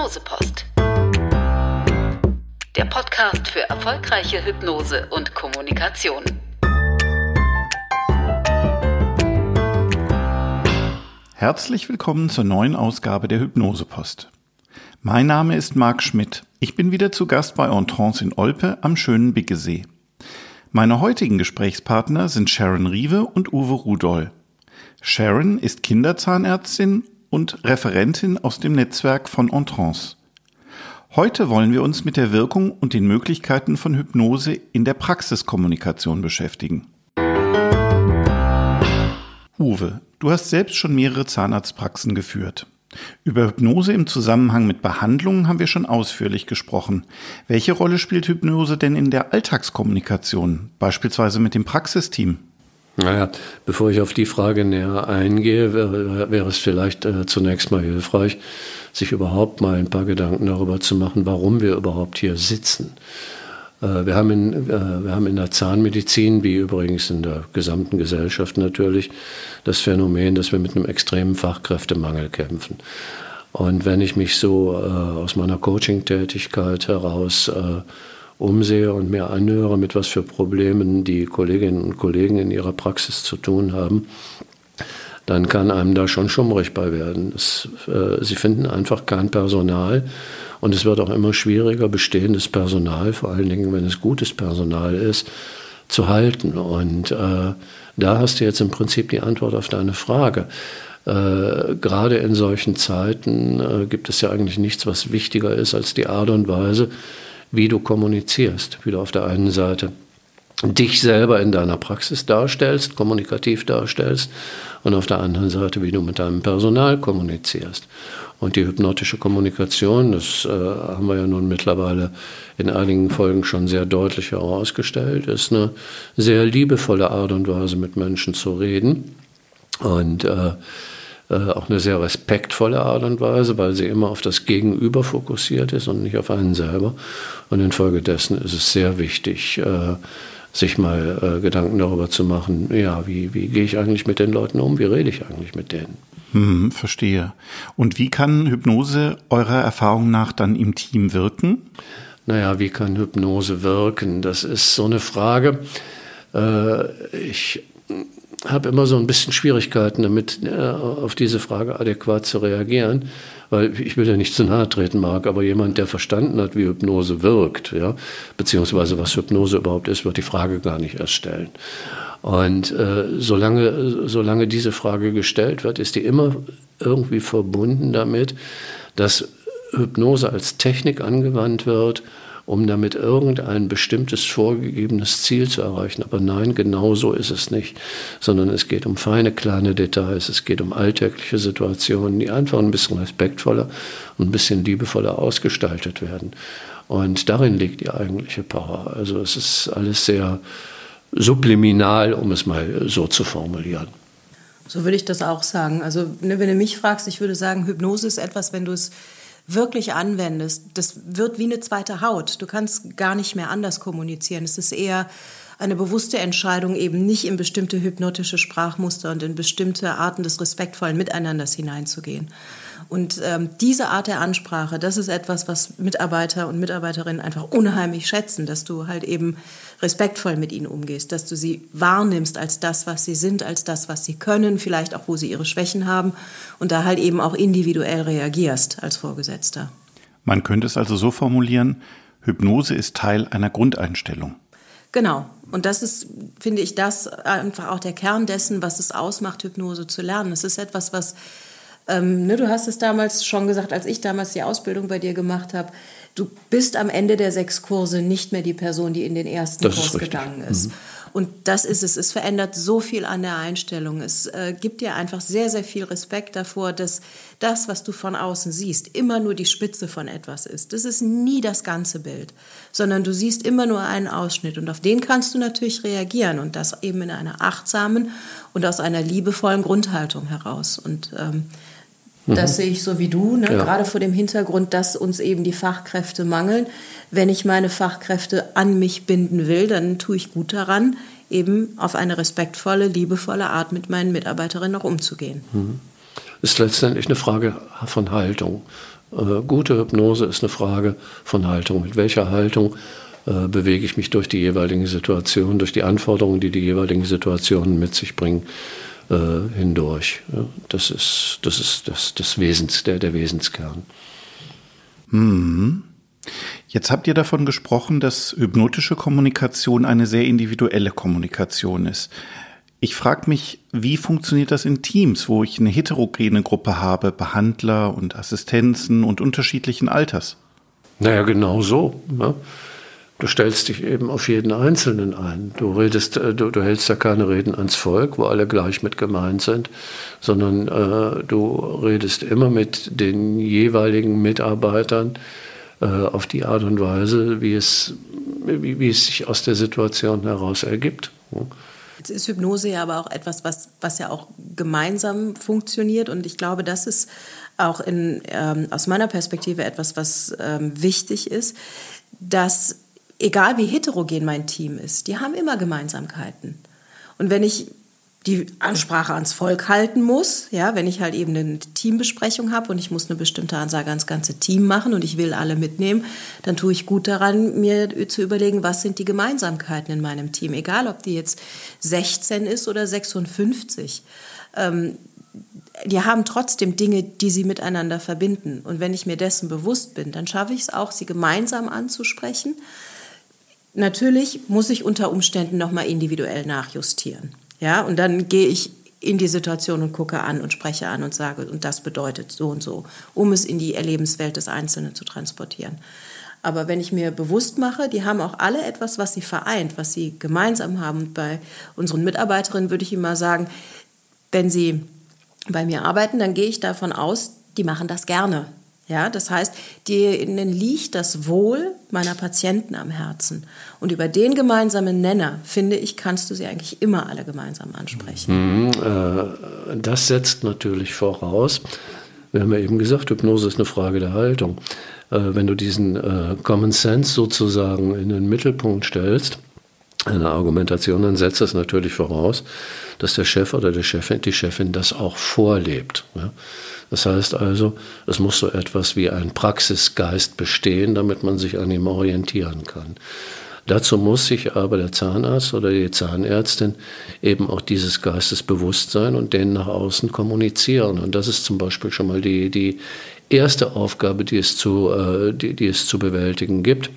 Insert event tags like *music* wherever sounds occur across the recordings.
Hypnosepost. Der Podcast für erfolgreiche Hypnose und Kommunikation. Herzlich willkommen zur neuen Ausgabe der Hypnosepost. Mein Name ist Marc Schmidt. Ich bin wieder zu Gast bei Entrance in Olpe am schönen Biggesee. Meine heutigen Gesprächspartner sind Sharon Riewe und Uwe Rudol. Sharon ist Kinderzahnärztin und Referentin aus dem Netzwerk von Entrance. Heute wollen wir uns mit der Wirkung und den Möglichkeiten von Hypnose in der Praxiskommunikation beschäftigen. Uwe, du hast selbst schon mehrere Zahnarztpraxen geführt. Über Hypnose im Zusammenhang mit Behandlungen haben wir schon ausführlich gesprochen. Welche Rolle spielt Hypnose denn in der Alltagskommunikation, beispielsweise mit dem Praxisteam? Naja, bevor ich auf die Frage näher eingehe, wäre, wäre es vielleicht äh, zunächst mal hilfreich, sich überhaupt mal ein paar Gedanken darüber zu machen, warum wir überhaupt hier sitzen. Äh, wir, haben in, äh, wir haben in der Zahnmedizin, wie übrigens in der gesamten Gesellschaft natürlich, das Phänomen, dass wir mit einem extremen Fachkräftemangel kämpfen. Und wenn ich mich so äh, aus meiner Coaching-Tätigkeit heraus äh, umsehe und mir anhöre, mit was für Problemen die Kolleginnen und Kollegen in ihrer Praxis zu tun haben, dann kann einem da schon schummrig bei werden. Es, äh, sie finden einfach kein Personal und es wird auch immer schwieriger, bestehendes Personal, vor allen Dingen, wenn es gutes Personal ist, zu halten. Und äh, da hast du jetzt im Prinzip die Antwort auf deine Frage. Äh, gerade in solchen Zeiten äh, gibt es ja eigentlich nichts, was wichtiger ist als die Art und Weise, wie du kommunizierst, wie du auf der einen Seite dich selber in deiner Praxis darstellst, kommunikativ darstellst und auf der anderen Seite, wie du mit deinem Personal kommunizierst. Und die hypnotische Kommunikation, das äh, haben wir ja nun mittlerweile in einigen Folgen schon sehr deutlich herausgestellt, ist eine sehr liebevolle Art und Weise, mit Menschen zu reden. Und äh, auch eine sehr respektvolle Art und Weise, weil sie immer auf das Gegenüber fokussiert ist und nicht auf einen selber. Und infolgedessen ist es sehr wichtig, äh, sich mal äh, Gedanken darüber zu machen, ja, wie, wie gehe ich eigentlich mit den Leuten um, wie rede ich eigentlich mit denen. Hm, verstehe. Und wie kann Hypnose eurer Erfahrung nach dann im Team wirken? Naja, wie kann Hypnose wirken? Das ist so eine Frage. Ich habe immer so ein bisschen Schwierigkeiten damit, äh, auf diese Frage adäquat zu reagieren, weil ich will ja nicht zu nahe treten, Marc, aber jemand, der verstanden hat, wie Hypnose wirkt, ja, beziehungsweise was Hypnose überhaupt ist, wird die Frage gar nicht erst stellen. Und äh, solange, solange diese Frage gestellt wird, ist die immer irgendwie verbunden damit, dass Hypnose als Technik angewandt wird, um damit irgendein bestimmtes vorgegebenes Ziel zu erreichen. Aber nein, genau so ist es nicht, sondern es geht um feine kleine Details, es geht um alltägliche Situationen, die einfach ein bisschen respektvoller und ein bisschen liebevoller ausgestaltet werden. Und darin liegt die eigentliche Power. Also es ist alles sehr subliminal, um es mal so zu formulieren. So würde ich das auch sagen. Also ne, wenn du mich fragst, ich würde sagen, Hypnose ist etwas, wenn du es wirklich anwendest, das wird wie eine zweite Haut. Du kannst gar nicht mehr anders kommunizieren. Es ist eher eine bewusste Entscheidung, eben nicht in bestimmte hypnotische Sprachmuster und in bestimmte Arten des respektvollen Miteinanders hineinzugehen. Und ähm, diese Art der Ansprache, das ist etwas, was Mitarbeiter und Mitarbeiterinnen einfach unheimlich schätzen, dass du halt eben respektvoll mit ihnen umgehst, dass du sie wahrnimmst als das, was sie sind, als das, was sie können, vielleicht auch, wo sie ihre Schwächen haben und da halt eben auch individuell reagierst als Vorgesetzter. Man könnte es also so formulieren, Hypnose ist Teil einer Grundeinstellung. Genau. Und das ist, finde ich, das einfach auch der Kern dessen, was es ausmacht, Hypnose zu lernen. Es ist etwas, was ähm, ne, du hast es damals schon gesagt, als ich damals die Ausbildung bei dir gemacht habe. Du bist am Ende der sechs Kurse nicht mehr die Person, die in den ersten das Kurs ist gegangen ist. Mhm. Und das ist es. Es verändert so viel an der Einstellung. Es äh, gibt dir einfach sehr, sehr viel Respekt davor, dass das, was du von außen siehst, immer nur die Spitze von etwas ist. Das ist nie das ganze Bild, sondern du siehst immer nur einen Ausschnitt. Und auf den kannst du natürlich reagieren und das eben in einer achtsamen und aus einer liebevollen Grundhaltung heraus. Und ähm, das mhm. sehe ich so wie du, ne? ja. gerade vor dem Hintergrund, dass uns eben die Fachkräfte mangeln. Wenn ich meine Fachkräfte an mich binden will, dann tue ich gut daran, eben auf eine respektvolle, liebevolle Art mit meinen Mitarbeiterinnen auch umzugehen. Mhm. ist letztendlich eine Frage von Haltung. Äh, gute Hypnose ist eine Frage von Haltung. Mit welcher Haltung äh, bewege ich mich durch die jeweiligen Situationen, durch die Anforderungen, die die jeweiligen Situationen mit sich bringen, äh, hindurch. Das ist das, ist das, das Wesens, der, der Wesenskern. Hm. Jetzt habt ihr davon gesprochen, dass hypnotische Kommunikation eine sehr individuelle Kommunikation ist. Ich frage mich, wie funktioniert das in Teams, wo ich eine heterogene Gruppe habe, Behandler und Assistenzen und unterschiedlichen Alters? Naja, genau so. Ne? Du stellst dich eben auf jeden Einzelnen ein. Du redest, äh, du, du hältst ja keine Reden ans Volk, wo alle gleich mit gemeint sind, sondern äh, du redest immer mit den jeweiligen Mitarbeitern äh, auf die Art und Weise, wie es, wie, wie es sich aus der Situation heraus ergibt. Jetzt ist Hypnose ja aber auch etwas, was, was ja auch gemeinsam funktioniert. Und ich glaube, das ist auch in, ähm, aus meiner Perspektive etwas, was ähm, wichtig ist, dass egal wie heterogen mein Team ist, die haben immer Gemeinsamkeiten. Und wenn ich die Ansprache ans Volk halten muss, ja, wenn ich halt eben eine Teambesprechung habe und ich muss eine bestimmte Ansage ans ganze Team machen und ich will alle mitnehmen, dann tue ich gut daran, mir zu überlegen, was sind die Gemeinsamkeiten in meinem Team, egal ob die jetzt 16 ist oder 56. Ähm, die haben trotzdem Dinge, die sie miteinander verbinden. Und wenn ich mir dessen bewusst bin, dann schaffe ich es auch, sie gemeinsam anzusprechen. Natürlich muss ich unter Umständen nochmal individuell nachjustieren. Ja, und dann gehe ich in die Situation und gucke an und spreche an und sage, und das bedeutet so und so, um es in die Erlebenswelt des Einzelnen zu transportieren. Aber wenn ich mir bewusst mache, die haben auch alle etwas, was sie vereint, was sie gemeinsam haben. Und bei unseren Mitarbeiterinnen würde ich immer sagen, wenn sie bei mir arbeiten, dann gehe ich davon aus, die machen das gerne. Ja, das heißt, denen liegt das Wohl meiner Patienten am Herzen. Und über den gemeinsamen Nenner, finde ich, kannst du sie eigentlich immer alle gemeinsam ansprechen. Mhm, äh, das setzt natürlich voraus, wir haben ja eben gesagt, Hypnose ist eine Frage der Haltung. Äh, wenn du diesen äh, Common Sense sozusagen in den Mittelpunkt stellst, eine Argumentation, dann setzt das natürlich voraus, dass der Chef oder der Chefin, die Chefin das auch vorlebt. Ja? Das heißt also, es muss so etwas wie ein Praxisgeist bestehen, damit man sich an ihm orientieren kann. Dazu muss sich aber der Zahnarzt oder die Zahnärztin eben auch dieses Geistes bewusst sein und den nach außen kommunizieren. Und das ist zum Beispiel schon mal die, die erste Aufgabe, die es zu, äh, die, die es zu bewältigen gibt.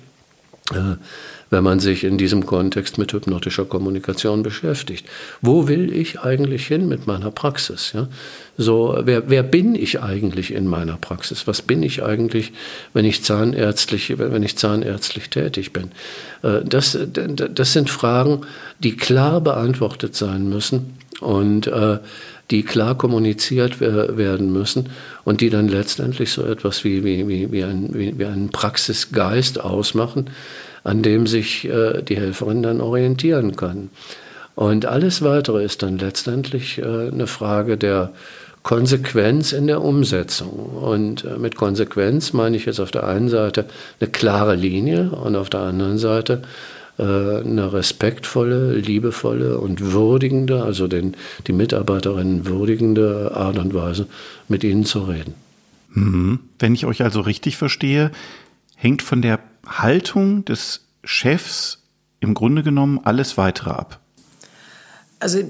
Wenn man sich in diesem Kontext mit hypnotischer Kommunikation beschäftigt. Wo will ich eigentlich hin mit meiner Praxis? Ja? So, wer, wer bin ich eigentlich in meiner Praxis? Was bin ich eigentlich, wenn ich zahnärztlich, wenn ich zahnärztlich tätig bin? Äh, das, das sind Fragen, die klar beantwortet sein müssen und äh, die klar kommuniziert werden müssen und die dann letztendlich so etwas wie, wie, wie, ein, wie, wie einen Praxisgeist ausmachen, an dem sich äh, die Helferin dann orientieren kann. Und alles Weitere ist dann letztendlich äh, eine Frage der Konsequenz in der Umsetzung. Und äh, mit Konsequenz meine ich jetzt auf der einen Seite eine klare Linie und auf der anderen Seite äh, eine respektvolle, liebevolle und würdigende, also den, die Mitarbeiterinnen würdigende Art und Weise, mit ihnen zu reden. Mhm. Wenn ich euch also richtig verstehe, hängt von der Haltung des Chefs im Grunde genommen alles weitere ab. Also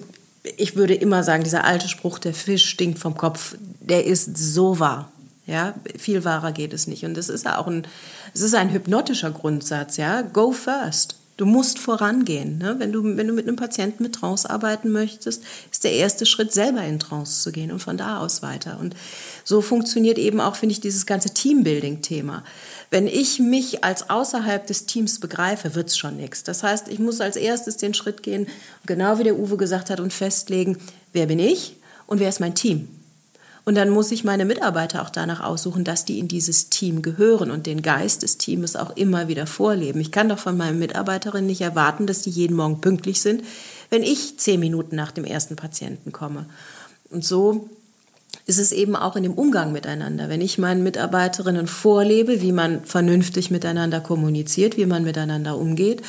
ich würde immer sagen, dieser alte Spruch, der Fisch stinkt vom Kopf, der ist so wahr. Ja, viel wahrer geht es nicht. Und es ist auch ein, es ist ein hypnotischer Grundsatz, ja. Go first. Du musst vorangehen. Ne? Wenn, du, wenn du mit einem Patienten mit Trance arbeiten möchtest, ist der erste Schritt, selber in Trance zu gehen und von da aus weiter. Und so funktioniert eben auch, finde ich, dieses ganze Teambuilding-Thema. Wenn ich mich als außerhalb des Teams begreife, wird es schon nichts. Das heißt, ich muss als erstes den Schritt gehen, genau wie der Uwe gesagt hat, und festlegen, wer bin ich und wer ist mein Team. Und dann muss ich meine Mitarbeiter auch danach aussuchen, dass die in dieses Team gehören und den Geist des Teams auch immer wieder vorleben. Ich kann doch von meinen Mitarbeiterinnen nicht erwarten, dass die jeden Morgen pünktlich sind, wenn ich zehn Minuten nach dem ersten Patienten komme. Und so ist es eben auch in dem Umgang miteinander. Wenn ich meinen Mitarbeiterinnen vorlebe, wie man vernünftig miteinander kommuniziert, wie man miteinander umgeht,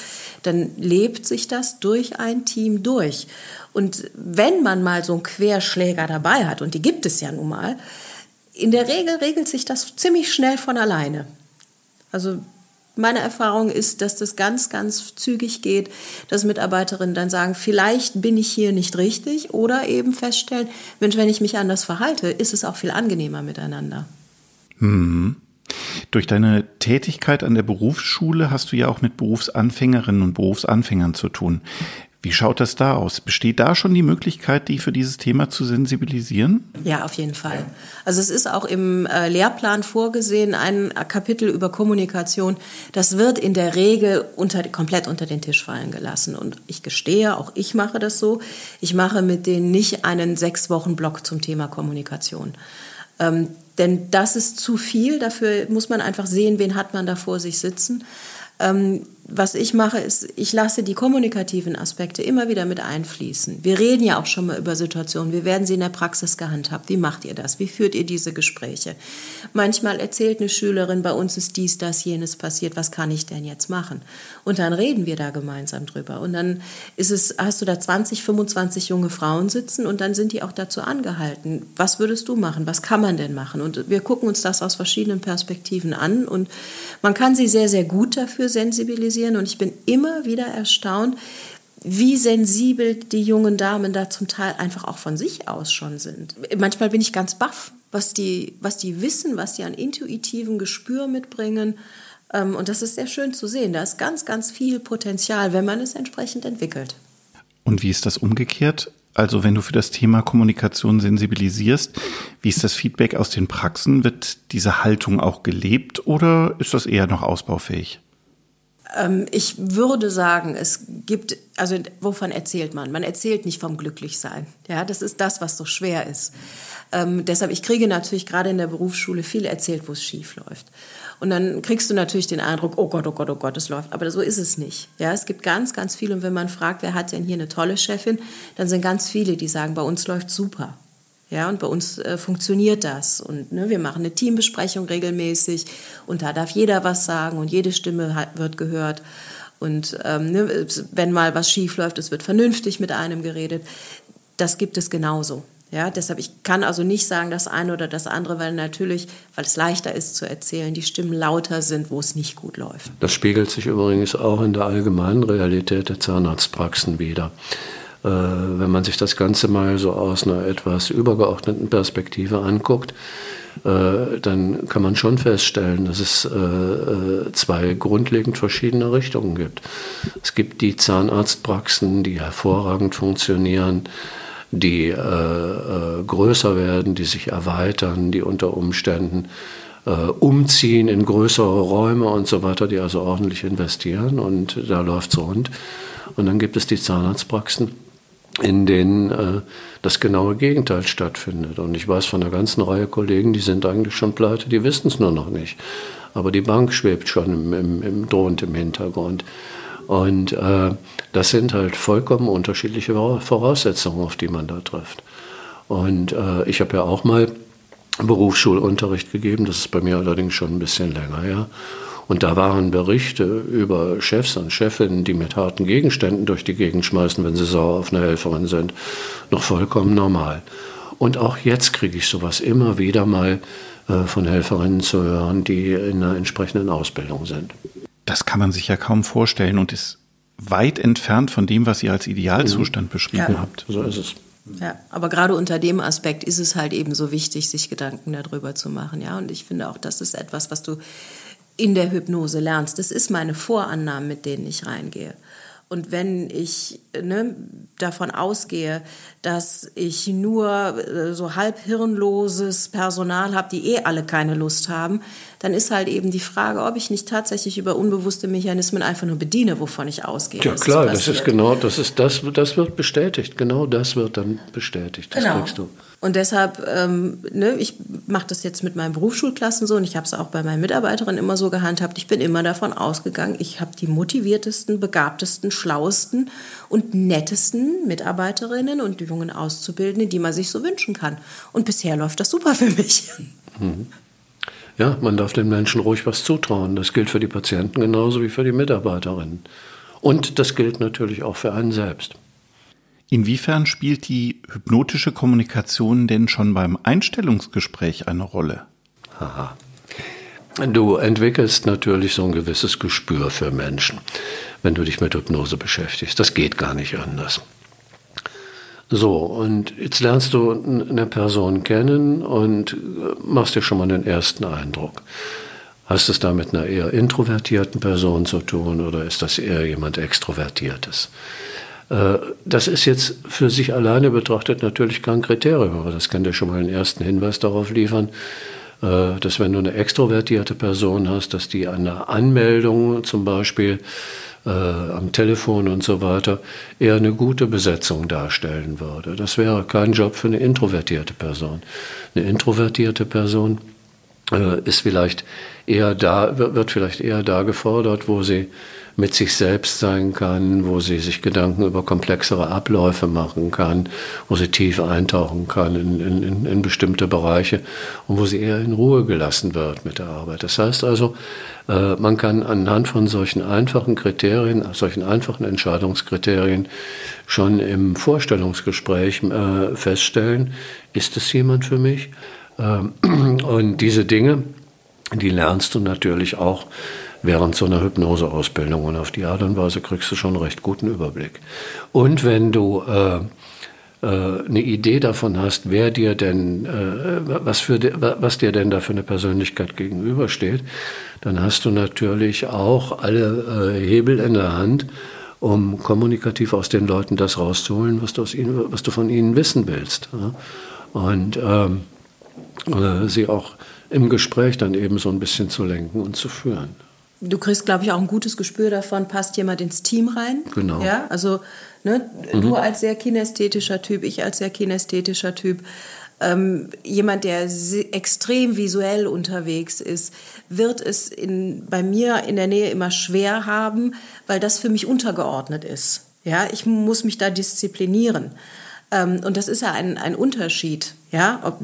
dann lebt sich das durch ein Team durch. Und wenn man mal so einen Querschläger dabei hat, und die gibt es ja nun mal, in der Regel regelt sich das ziemlich schnell von alleine. Also meine Erfahrung ist, dass das ganz, ganz zügig geht, dass Mitarbeiterinnen dann sagen, vielleicht bin ich hier nicht richtig oder eben feststellen, Mensch, wenn ich mich anders verhalte, ist es auch viel angenehmer miteinander. Mhm. Durch deine Tätigkeit an der Berufsschule hast du ja auch mit Berufsanfängerinnen und Berufsanfängern zu tun. Wie schaut das da aus? Besteht da schon die Möglichkeit, die für dieses Thema zu sensibilisieren? Ja, auf jeden Fall. Also es ist auch im äh, Lehrplan vorgesehen, ein Kapitel über Kommunikation. Das wird in der Regel unter, komplett unter den Tisch fallen gelassen. Und ich gestehe, auch ich mache das so. Ich mache mit denen nicht einen sechs Wochen Block zum Thema Kommunikation. Ähm, denn das ist zu viel. Dafür muss man einfach sehen, wen hat man da vor sich sitzen. Ähm, was ich mache, ist, ich lasse die kommunikativen Aspekte immer wieder mit einfließen. Wir reden ja auch schon mal über Situationen. Wie werden sie in der Praxis gehandhabt? Wie macht ihr das? Wie führt ihr diese Gespräche? Manchmal erzählt eine Schülerin, bei uns ist dies, das, jenes passiert. Was kann ich denn jetzt machen? Und dann reden wir da gemeinsam drüber. Und dann ist es, hast du da 20, 25 junge Frauen sitzen und dann sind die auch dazu angehalten. Was würdest du machen? Was kann man denn machen? Und wir gucken uns das aus verschiedenen Perspektiven an und man kann sie sehr, sehr gut dafür sensibilisieren sensibilisieren und ich bin immer wieder erstaunt, wie sensibel die jungen Damen da zum Teil einfach auch von sich aus schon sind. Manchmal bin ich ganz baff, was die, was die wissen, was die an intuitivem Gespür mitbringen. Ähm, und das ist sehr schön zu sehen. Da ist ganz, ganz viel Potenzial, wenn man es entsprechend entwickelt. Und wie ist das umgekehrt? Also wenn du für das Thema Kommunikation sensibilisierst, wie ist das Feedback aus den Praxen? Wird diese Haltung auch gelebt oder ist das eher noch ausbaufähig? Ähm, ich würde sagen, es gibt, also wovon erzählt man? Man erzählt nicht vom Glücklichsein. Ja, das ist das, was so schwer ist. Ähm, deshalb, ich kriege natürlich gerade in der Berufsschule viel erzählt, wo es schief läuft. Und dann kriegst du natürlich den Eindruck, oh Gott, oh Gott, oh Gott, es läuft. Aber so ist es nicht. Ja, es gibt ganz, ganz viel. Und wenn man fragt, wer hat denn hier eine tolle Chefin, dann sind ganz viele, die sagen, bei uns läuft super. Ja, und bei uns äh, funktioniert das. Und ne, wir machen eine Teambesprechung regelmäßig und da darf jeder was sagen und jede Stimme hat, wird gehört. Und ähm, ne, wenn mal was schief läuft, es wird vernünftig mit einem geredet. Das gibt es genauso. Ja, deshalb, ich kann also nicht sagen, das eine oder das andere, weil natürlich, weil es leichter ist zu erzählen, die Stimmen lauter sind, wo es nicht gut läuft. Das spiegelt sich übrigens auch in der allgemeinen Realität der Zahnarztpraxen wieder. Äh, wenn man sich das Ganze mal so aus einer etwas übergeordneten Perspektive anguckt, äh, dann kann man schon feststellen, dass es äh, zwei grundlegend verschiedene Richtungen gibt. Es gibt die Zahnarztpraxen, die hervorragend funktionieren, die größer werden, die sich erweitern, die unter Umständen umziehen in größere Räume und so weiter, die also ordentlich investieren und da läuft es rund. Und dann gibt es die Zahnarztpraxen, in denen äh, das genaue Gegenteil stattfindet. Und ich weiß von einer ganzen Reihe Kollegen, die sind eigentlich schon pleite, die wissen es nur noch nicht. Aber die Bank schwebt schon im, im, im drohend im Hintergrund. Und äh, das sind halt vollkommen unterschiedliche Voraussetzungen, auf die man da trifft. Und äh, ich habe ja auch mal Berufsschulunterricht gegeben, das ist bei mir allerdings schon ein bisschen länger her. Ja. Und da waren Berichte über Chefs und Chefinnen, die mit harten Gegenständen durch die Gegend schmeißen, wenn sie sauer auf eine Helferin sind, noch vollkommen normal. Und auch jetzt kriege ich sowas immer wieder mal äh, von Helferinnen zu hören, die in einer entsprechenden Ausbildung sind. Das kann man sich ja kaum vorstellen und ist weit entfernt von dem, was ihr als Idealzustand mhm. beschrieben ja. habt. So ist es. Ja, aber gerade unter dem Aspekt ist es halt eben so wichtig, sich Gedanken darüber zu machen. Ja, und ich finde auch, das ist etwas, was du in der Hypnose lernst. Das ist meine Vorannahme, mit denen ich reingehe. Und wenn ich ne, davon ausgehe, dass ich nur äh, so halb hirnloses Personal habe, die eh alle keine Lust haben, dann ist halt eben die Frage, ob ich nicht tatsächlich über unbewusste Mechanismen einfach nur bediene, wovon ich ausgehe. Ja klar, das ist genau, das ist das, das wird bestätigt. Genau das wird dann bestätigt. Das genau. kriegst du. Und deshalb, ähm, ne, ich mache das jetzt mit meinen Berufsschulklassen so und ich habe es auch bei meinen Mitarbeiterinnen immer so gehandhabt. Ich bin immer davon ausgegangen, ich habe die motiviertesten, begabtesten, schlauesten und nettesten Mitarbeiterinnen und jungen Auszubildenden, die man sich so wünschen kann. Und bisher läuft das super für mich. Mhm. Ja, man darf den Menschen ruhig was zutrauen. Das gilt für die Patienten genauso wie für die Mitarbeiterinnen. Und das gilt natürlich auch für einen selbst. Inwiefern spielt die hypnotische Kommunikation denn schon beim Einstellungsgespräch eine Rolle? Haha. Du entwickelst natürlich so ein gewisses Gespür für Menschen, wenn du dich mit Hypnose beschäftigst. Das geht gar nicht anders. So, und jetzt lernst du eine Person kennen und äh, machst dir schon mal den ersten Eindruck. Hast es da mit einer eher introvertierten Person zu tun oder ist das eher jemand Extrovertiertes? Äh, das ist jetzt für sich alleine betrachtet natürlich kein Kriterium, aber das kann dir schon mal einen ersten Hinweis darauf liefern, äh, dass wenn du eine extrovertierte Person hast, dass die an der Anmeldung zum Beispiel äh, am Telefon und so weiter eher eine gute Besetzung darstellen würde. Das wäre kein Job für eine introvertierte Person. Eine introvertierte Person äh, ist vielleicht eher da, wird vielleicht eher da gefordert, wo sie mit sich selbst sein kann, wo sie sich Gedanken über komplexere Abläufe machen kann, wo sie tief eintauchen kann in, in, in bestimmte Bereiche und wo sie eher in Ruhe gelassen wird mit der Arbeit. Das heißt also, äh, man kann anhand von solchen einfachen Kriterien, solchen einfachen Entscheidungskriterien schon im Vorstellungsgespräch äh, feststellen, ist es jemand für mich? Ähm, *clears throat* und diese Dinge, die lernst du natürlich auch während so einer Hypnoseausbildung und auf die Art und Weise kriegst du schon einen recht guten Überblick. Und wenn du äh, äh, eine Idee davon hast, wer dir denn, äh, was, für, was dir denn da für eine Persönlichkeit gegenübersteht, dann hast du natürlich auch alle äh, Hebel in der Hand, um kommunikativ aus den Leuten das rauszuholen, was du, aus ihnen, was du von ihnen wissen willst. Und ähm, sie auch im Gespräch dann eben so ein bisschen zu lenken und zu führen du kriegst, glaube ich, auch ein gutes Gespür davon, passt jemand ins Team rein. Genau. Ja, also ne, mhm. du als sehr kinästhetischer Typ, ich als sehr kinästhetischer Typ. Ähm, jemand, der extrem visuell unterwegs ist, wird es in, bei mir in der Nähe immer schwer haben, weil das für mich untergeordnet ist. Ja, ich muss mich da disziplinieren. Ähm, und das ist ja ein, ein Unterschied. Ja, ob,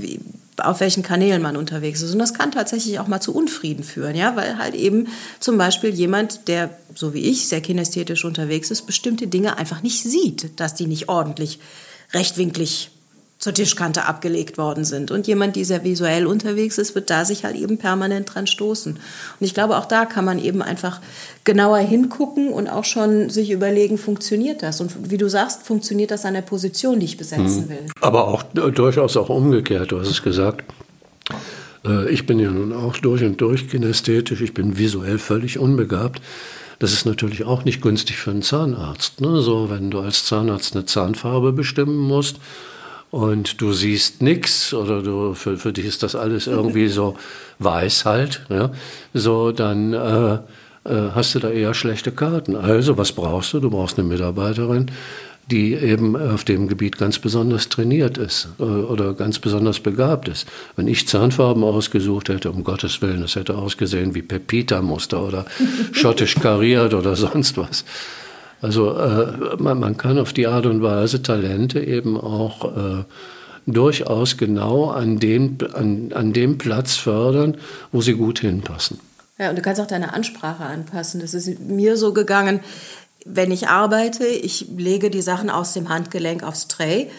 auf welchen Kanälen man unterwegs ist. Und das kann tatsächlich auch mal zu Unfrieden führen, ja, weil halt eben zum Beispiel jemand, der so wie ich sehr kinästhetisch unterwegs ist, bestimmte Dinge einfach nicht sieht, dass die nicht ordentlich rechtwinklig zur Tischkante abgelegt worden sind. Und jemand, der sehr visuell unterwegs ist, wird da sich halt eben permanent dran stoßen. Und ich glaube, auch da kann man eben einfach genauer hingucken und auch schon sich überlegen, funktioniert das? Und wie du sagst, funktioniert das an der Position, die ich besetzen mhm. will? Aber auch durchaus auch umgekehrt, du hast es gesagt. Äh, ich bin ja nun auch durch und durch kinästhetisch, ich bin visuell völlig unbegabt. Das ist natürlich auch nicht günstig für einen Zahnarzt. Ne? So, wenn du als Zahnarzt eine Zahnfarbe bestimmen musst und du siehst nichts oder du, für, für dich ist das alles irgendwie so weiß halt, ja, so dann äh, äh, hast du da eher schlechte Karten. Also was brauchst du? Du brauchst eine Mitarbeiterin, die eben auf dem Gebiet ganz besonders trainiert ist äh, oder ganz besonders begabt ist. Wenn ich Zahnfarben ausgesucht hätte, um Gottes Willen, das hätte ausgesehen wie Pepita-Muster oder schottisch kariert oder *laughs* sonst was. Also äh, man, man, kann auf die Art und Weise Talente eben auch äh, durchaus genau an dem, an, an dem Platz fördern, wo sie gut hinpassen. Ja, und du kannst auch deine Ansprache anpassen. Das ist mir so gegangen, wenn ich arbeite, ich lege die Sachen aus dem Handgelenk aufs Tray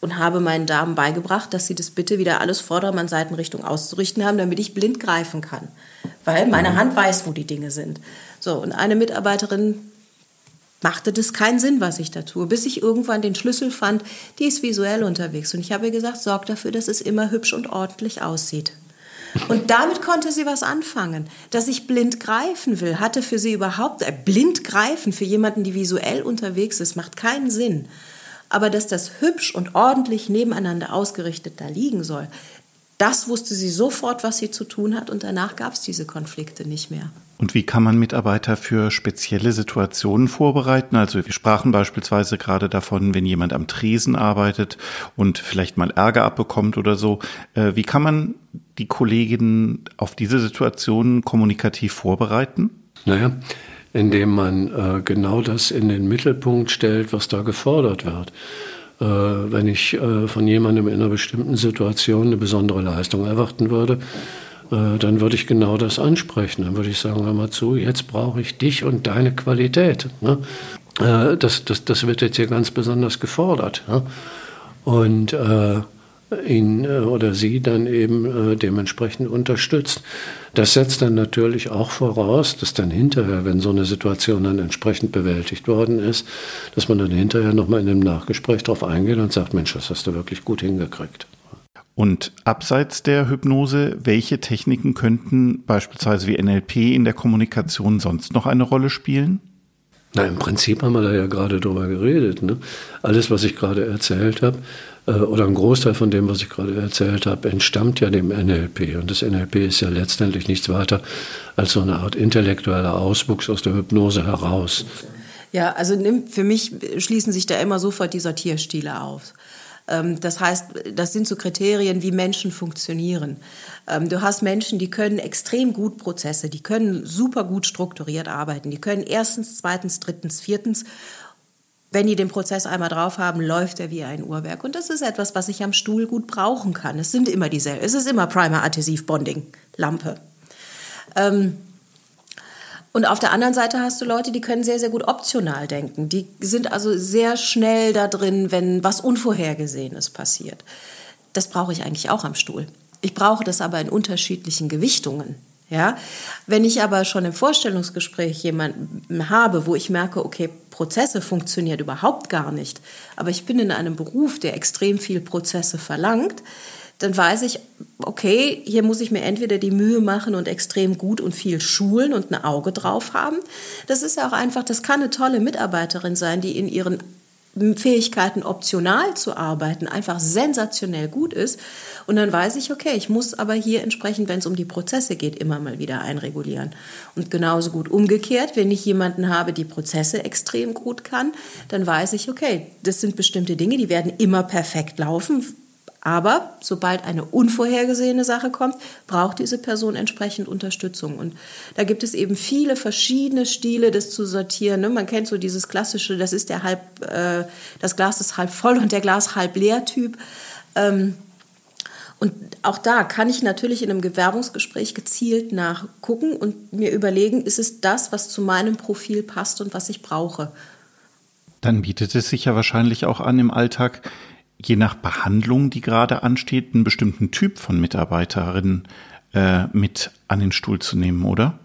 und habe meinen Damen beigebracht, dass sie das bitte wieder alles Vordermann-Seitenrichtung auszurichten haben, damit ich blind greifen kann. Weil meine Hand weiß, wo die Dinge sind. So, und eine Mitarbeiterin machte das keinen Sinn, was ich da tue, bis ich irgendwann den Schlüssel fand, die ist visuell unterwegs. Und ich habe ihr gesagt, sorg dafür, dass es immer hübsch und ordentlich aussieht. Und damit konnte sie was anfangen. Dass ich blind greifen will, hatte für sie überhaupt, äh, blind greifen für jemanden, die visuell unterwegs ist, macht keinen Sinn. Aber dass das hübsch und ordentlich nebeneinander ausgerichtet da liegen soll, das wusste sie sofort, was sie zu tun hat und danach gab es diese Konflikte nicht mehr. Und wie kann man Mitarbeiter für spezielle Situationen vorbereiten? Also wir sprachen beispielsweise gerade davon, wenn jemand am Tresen arbeitet und vielleicht mal Ärger abbekommt oder so. Äh, wie kann man die Kolleginnen auf diese Situationen kommunikativ vorbereiten? Naja, indem man äh, genau das in den Mittelpunkt stellt, was da gefordert wird. Äh, wenn ich äh, von jemandem in einer bestimmten Situation eine besondere Leistung erwarten würde, dann würde ich genau das ansprechen. Dann würde ich sagen, hör mal zu, jetzt brauche ich dich und deine Qualität. Ne? Äh, das, das, das wird jetzt hier ganz besonders gefordert. Und äh, ihn oder sie dann eben dementsprechend unterstützt. Das setzt dann natürlich auch voraus, dass dann hinterher, wenn so eine Situation dann entsprechend bewältigt worden ist, dass man dann hinterher nochmal in einem Nachgespräch darauf eingeht und sagt, Mensch, das hast du wirklich gut hingekriegt. Und abseits der Hypnose, welche Techniken könnten beispielsweise wie NLP in der Kommunikation sonst noch eine Rolle spielen? Na, im Prinzip haben wir da ja gerade drüber geredet. Ne? Alles, was ich gerade erzählt habe, äh, oder ein Großteil von dem, was ich gerade erzählt habe, entstammt ja dem NLP. Und das NLP ist ja letztendlich nichts weiter als so eine Art intellektueller Auswuchs aus der Hypnose heraus. Ja, also für mich schließen sich da immer sofort die Sortierstile auf. Ähm, das heißt, das sind so Kriterien, wie Menschen funktionieren. Ähm, du hast Menschen, die können extrem gut Prozesse, die können super gut strukturiert arbeiten, die können erstens, zweitens, drittens, viertens wenn die den Prozess einmal drauf haben, läuft er wie ein Uhrwerk. Und das ist etwas, was ich am Stuhl gut brauchen kann. Es sind immer dieselben. Es ist immer Primer Adhesive Bonding Lampe. Ähm, und auf der anderen Seite hast du Leute, die können sehr, sehr gut optional denken. Die sind also sehr schnell da drin, wenn was Unvorhergesehenes passiert. Das brauche ich eigentlich auch am Stuhl. Ich brauche das aber in unterschiedlichen Gewichtungen. Ja, wenn ich aber schon im Vorstellungsgespräch jemanden habe, wo ich merke, okay, Prozesse funktioniert überhaupt gar nicht, aber ich bin in einem Beruf, der extrem viel Prozesse verlangt, dann weiß ich, okay, hier muss ich mir entweder die Mühe machen und extrem gut und viel schulen und ein Auge drauf haben. Das ist ja auch einfach, das kann eine tolle Mitarbeiterin sein, die in ihren Fähigkeiten optional zu arbeiten einfach sensationell gut ist. Und dann weiß ich, okay, ich muss aber hier entsprechend, wenn es um die Prozesse geht, immer mal wieder einregulieren. Und genauso gut umgekehrt, wenn ich jemanden habe, die Prozesse extrem gut kann, dann weiß ich, okay, das sind bestimmte Dinge, die werden immer perfekt laufen, aber sobald eine unvorhergesehene Sache kommt, braucht diese Person entsprechend Unterstützung. Und da gibt es eben viele verschiedene Stile, das zu sortieren. Ne? Man kennt so dieses klassische, das ist der halb, äh, das Glas ist halb voll und der Glas halb leer Typ. Ähm, und auch da kann ich natürlich in einem Gewerbungsgespräch gezielt nachgucken und mir überlegen, ist es das, was zu meinem Profil passt und was ich brauche. Dann bietet es sich ja wahrscheinlich auch an, im Alltag je nach Behandlung, die gerade ansteht, einen bestimmten Typ von Mitarbeiterin äh, mit an den Stuhl zu nehmen, oder?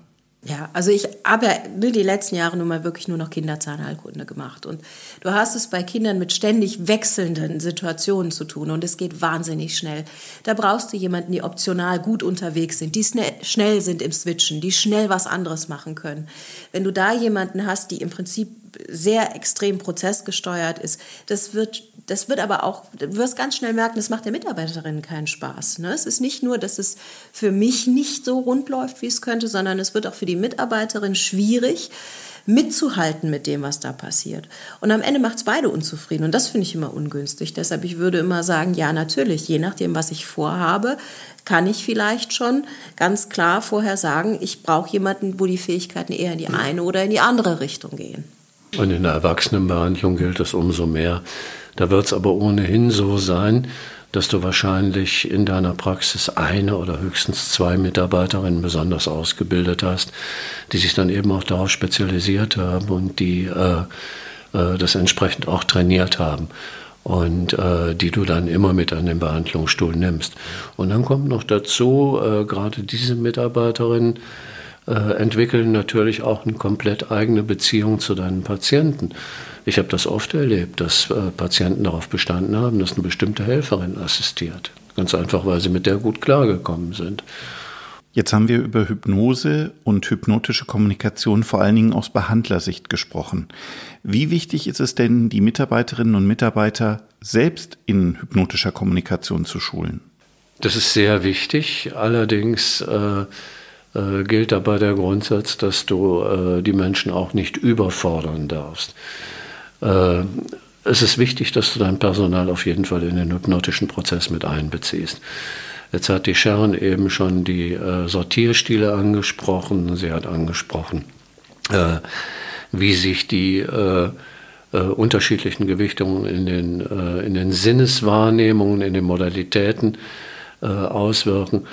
Ja, also ich habe ja die letzten Jahre nun mal wirklich nur noch Kinderzahnheilkunde gemacht. Und du hast es bei Kindern mit ständig wechselnden Situationen zu tun und es geht wahnsinnig schnell. Da brauchst du jemanden, die optional gut unterwegs sind, die schnell sind im Switchen, die schnell was anderes machen können. Wenn du da jemanden hast, die im Prinzip sehr extrem prozessgesteuert ist, das wird das wird aber auch, du wirst ganz schnell merken, das macht der Mitarbeiterin keinen Spaß. Ne? Es ist nicht nur, dass es für mich nicht so rund läuft, wie es könnte, sondern es wird auch für die Mitarbeiterin schwierig, mitzuhalten mit dem, was da passiert. Und am Ende macht es beide unzufrieden. Und das finde ich immer ungünstig. Deshalb, ich würde immer sagen, ja, natürlich, je nachdem, was ich vorhabe, kann ich vielleicht schon ganz klar vorher sagen, ich brauche jemanden, wo die Fähigkeiten eher in die eine oder in die andere Richtung gehen. Und in der Erwachsenenbehandlung gilt es umso mehr, da wird es aber ohnehin so sein, dass du wahrscheinlich in deiner Praxis eine oder höchstens zwei Mitarbeiterinnen besonders ausgebildet hast, die sich dann eben auch darauf spezialisiert haben und die äh, äh, das entsprechend auch trainiert haben und äh, die du dann immer mit an den Behandlungsstuhl nimmst. Und dann kommt noch dazu, äh, gerade diese Mitarbeiterinnen entwickeln natürlich auch eine komplett eigene Beziehung zu deinen Patienten. Ich habe das oft erlebt, dass äh, Patienten darauf bestanden haben, dass eine bestimmte Helferin assistiert. Ganz einfach, weil sie mit der gut klargekommen sind. Jetzt haben wir über Hypnose und hypnotische Kommunikation vor allen Dingen aus Behandlersicht gesprochen. Wie wichtig ist es denn, die Mitarbeiterinnen und Mitarbeiter selbst in hypnotischer Kommunikation zu schulen? Das ist sehr wichtig. Allerdings äh, äh, gilt dabei der Grundsatz, dass du äh, die Menschen auch nicht überfordern darfst. Äh, es ist wichtig, dass du dein Personal auf jeden Fall in den hypnotischen Prozess mit einbeziehst. Jetzt hat die Sharon eben schon die äh, Sortierstile angesprochen. Sie hat angesprochen, äh, wie sich die äh, äh unterschiedlichen Gewichtungen in den, äh, in den Sinneswahrnehmungen, in den Modalitäten äh, auswirken.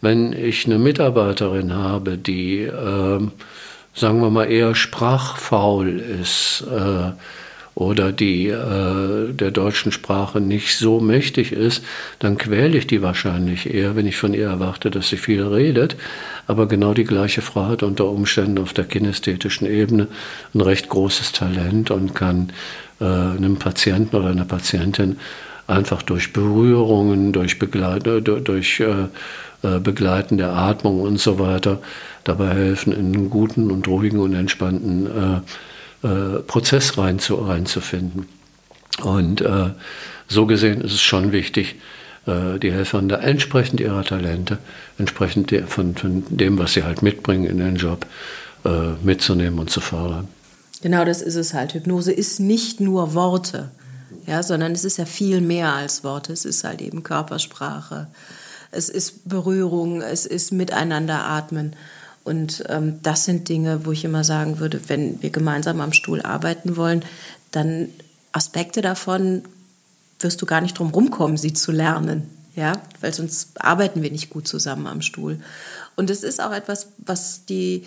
Wenn ich eine Mitarbeiterin habe, die, ähm, sagen wir mal, eher sprachfaul ist, oder die äh, der deutschen Sprache nicht so mächtig ist, dann quäle ich die wahrscheinlich eher, wenn ich von ihr erwarte, dass sie viel redet. Aber genau die gleiche Frau hat unter Umständen auf der kinästhetischen Ebene ein recht großes Talent und kann äh, einem Patienten oder einer Patientin einfach durch Berührungen, durch, Begleit durch äh, äh, Begleiten der Atmung und so weiter dabei helfen, in einen guten und ruhigen und entspannten äh, äh, Prozess rein zu, reinzufinden. Und äh, so gesehen ist es schon wichtig, äh, die Helferin da entsprechend ihrer Talente, entsprechend von, von, dem, was sie halt mitbringen in den Job, äh, mitzunehmen und zu fördern. Genau das ist es halt. Hypnose ist nicht nur Worte, ja, sondern es ist ja viel mehr als Worte. Es ist halt eben Körpersprache, es ist Berührung, es ist Miteinander atmen. Und ähm, das sind Dinge, wo ich immer sagen würde, wenn wir gemeinsam am Stuhl arbeiten wollen, dann Aspekte davon wirst du gar nicht drum rumkommen, sie zu lernen. Ja, weil sonst arbeiten wir nicht gut zusammen am Stuhl. Und es ist auch etwas, was die,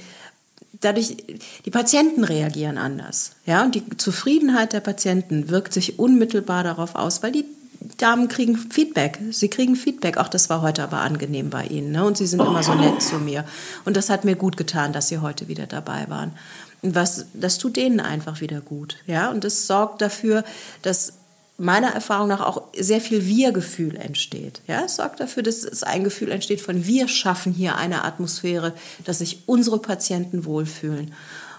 dadurch, die Patienten reagieren anders. Ja, und die Zufriedenheit der Patienten wirkt sich unmittelbar darauf aus, weil die Damen kriegen Feedback. Sie kriegen Feedback. Auch das war heute aber angenehm bei Ihnen. Ne? Und Sie sind immer so nett zu mir. Und das hat mir gut getan, dass Sie heute wieder dabei waren. Und was, das tut denen einfach wieder gut. Ja? Und das sorgt dafür, dass meiner Erfahrung nach auch sehr viel Wir-Gefühl entsteht. Ja, es sorgt dafür, dass es ein Gefühl entsteht von wir schaffen hier eine Atmosphäre, dass sich unsere Patienten wohlfühlen.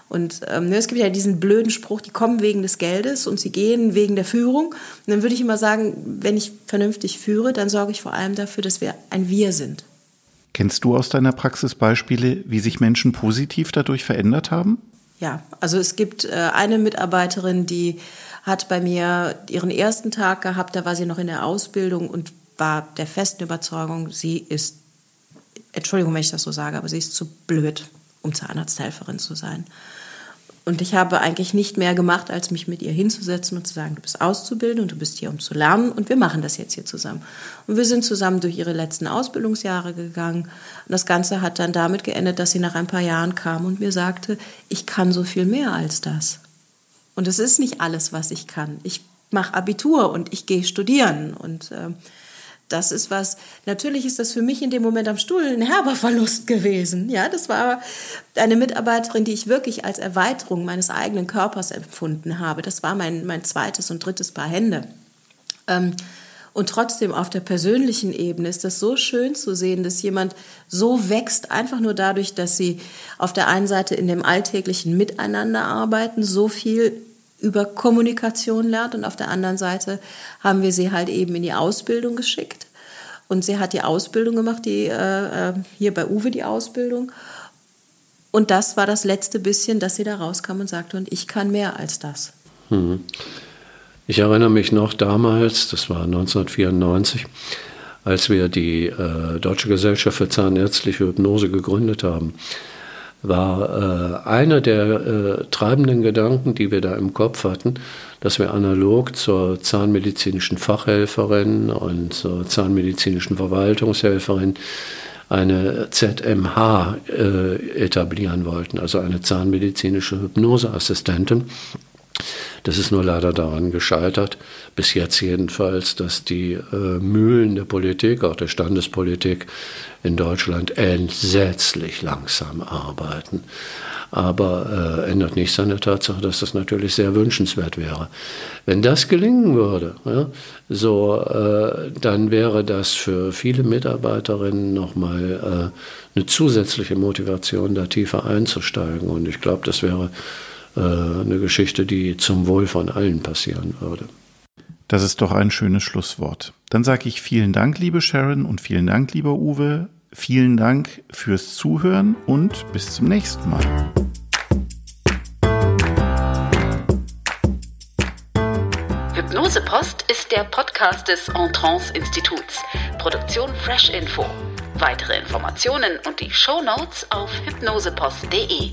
Und ähm, ne, es gibt ja diesen blöden Spruch, die kommen wegen des Geldes und sie gehen wegen der Führung. Und dann würde ich immer sagen, wenn ich vernünftig führe, dann sorge ich vor allem dafür, dass wir ein Wir sind. Kennst du aus deiner Praxis Beispiele, wie sich Menschen positiv dadurch verändert haben? Ja, also es gibt äh, eine Mitarbeiterin, die hat bei mir ihren ersten Tag gehabt, da war sie noch in der Ausbildung und war der festen Überzeugung, sie ist, Entschuldigung, wenn ich das so sage, aber sie ist zu blöd, um Zahnarzthelferin zu sein. Und ich habe eigentlich nicht mehr gemacht, als mich mit ihr hinzusetzen und zu sagen, du bist auszubilden und du bist hier, um zu lernen und wir machen das jetzt hier zusammen. Und wir sind zusammen durch ihre letzten Ausbildungsjahre gegangen. Und das Ganze hat dann damit geendet, dass sie nach ein paar Jahren kam und mir sagte, ich kann so viel mehr als das. Und es ist nicht alles, was ich kann. Ich mache Abitur und ich gehe studieren und äh, das ist was, natürlich ist das für mich in dem Moment am Stuhl ein herber Verlust gewesen. Ja, das war eine Mitarbeiterin, die ich wirklich als Erweiterung meines eigenen Körpers empfunden habe. Das war mein, mein zweites und drittes Paar Hände. Ähm, und trotzdem auf der persönlichen Ebene ist das so schön zu sehen, dass jemand so wächst, einfach nur dadurch, dass sie auf der einen Seite in dem alltäglichen Miteinander arbeiten, so viel über Kommunikation lernt und auf der anderen Seite haben wir sie halt eben in die Ausbildung geschickt. Und sie hat die Ausbildung gemacht, die, äh, äh, hier bei Uwe die Ausbildung. Und das war das letzte bisschen, dass sie da rauskam und sagte, und ich kann mehr als das. Hm. Ich erinnere mich noch damals, das war 1994, als wir die äh, Deutsche Gesellschaft für Zahnärztliche Hypnose gegründet haben war äh, einer der äh, treibenden Gedanken, die wir da im Kopf hatten, dass wir analog zur zahnmedizinischen Fachhelferin und zur zahnmedizinischen Verwaltungshelferin eine ZMH äh, etablieren wollten, also eine zahnmedizinische Hypnoseassistentin. Das ist nur leider daran gescheitert, bis jetzt jedenfalls, dass die äh, Mühlen der Politik, auch der Standespolitik in Deutschland entsetzlich langsam arbeiten. Aber äh, ändert nichts an der Tatsache, dass das natürlich sehr wünschenswert wäre. Wenn das gelingen würde, ja, so, äh, dann wäre das für viele Mitarbeiterinnen nochmal äh, eine zusätzliche Motivation, da tiefer einzusteigen. Und ich glaube, das wäre äh, eine Geschichte, die zum Wohl von allen passieren würde. Das ist doch ein schönes Schlusswort. Dann sage ich vielen Dank, liebe Sharon, und vielen Dank, lieber Uwe. Vielen Dank fürs Zuhören und bis zum nächsten Mal. Hypnosepost ist der Podcast des Entrance Instituts. Produktion Fresh Info. Weitere Informationen und die Show Notes auf hypnosepost.de.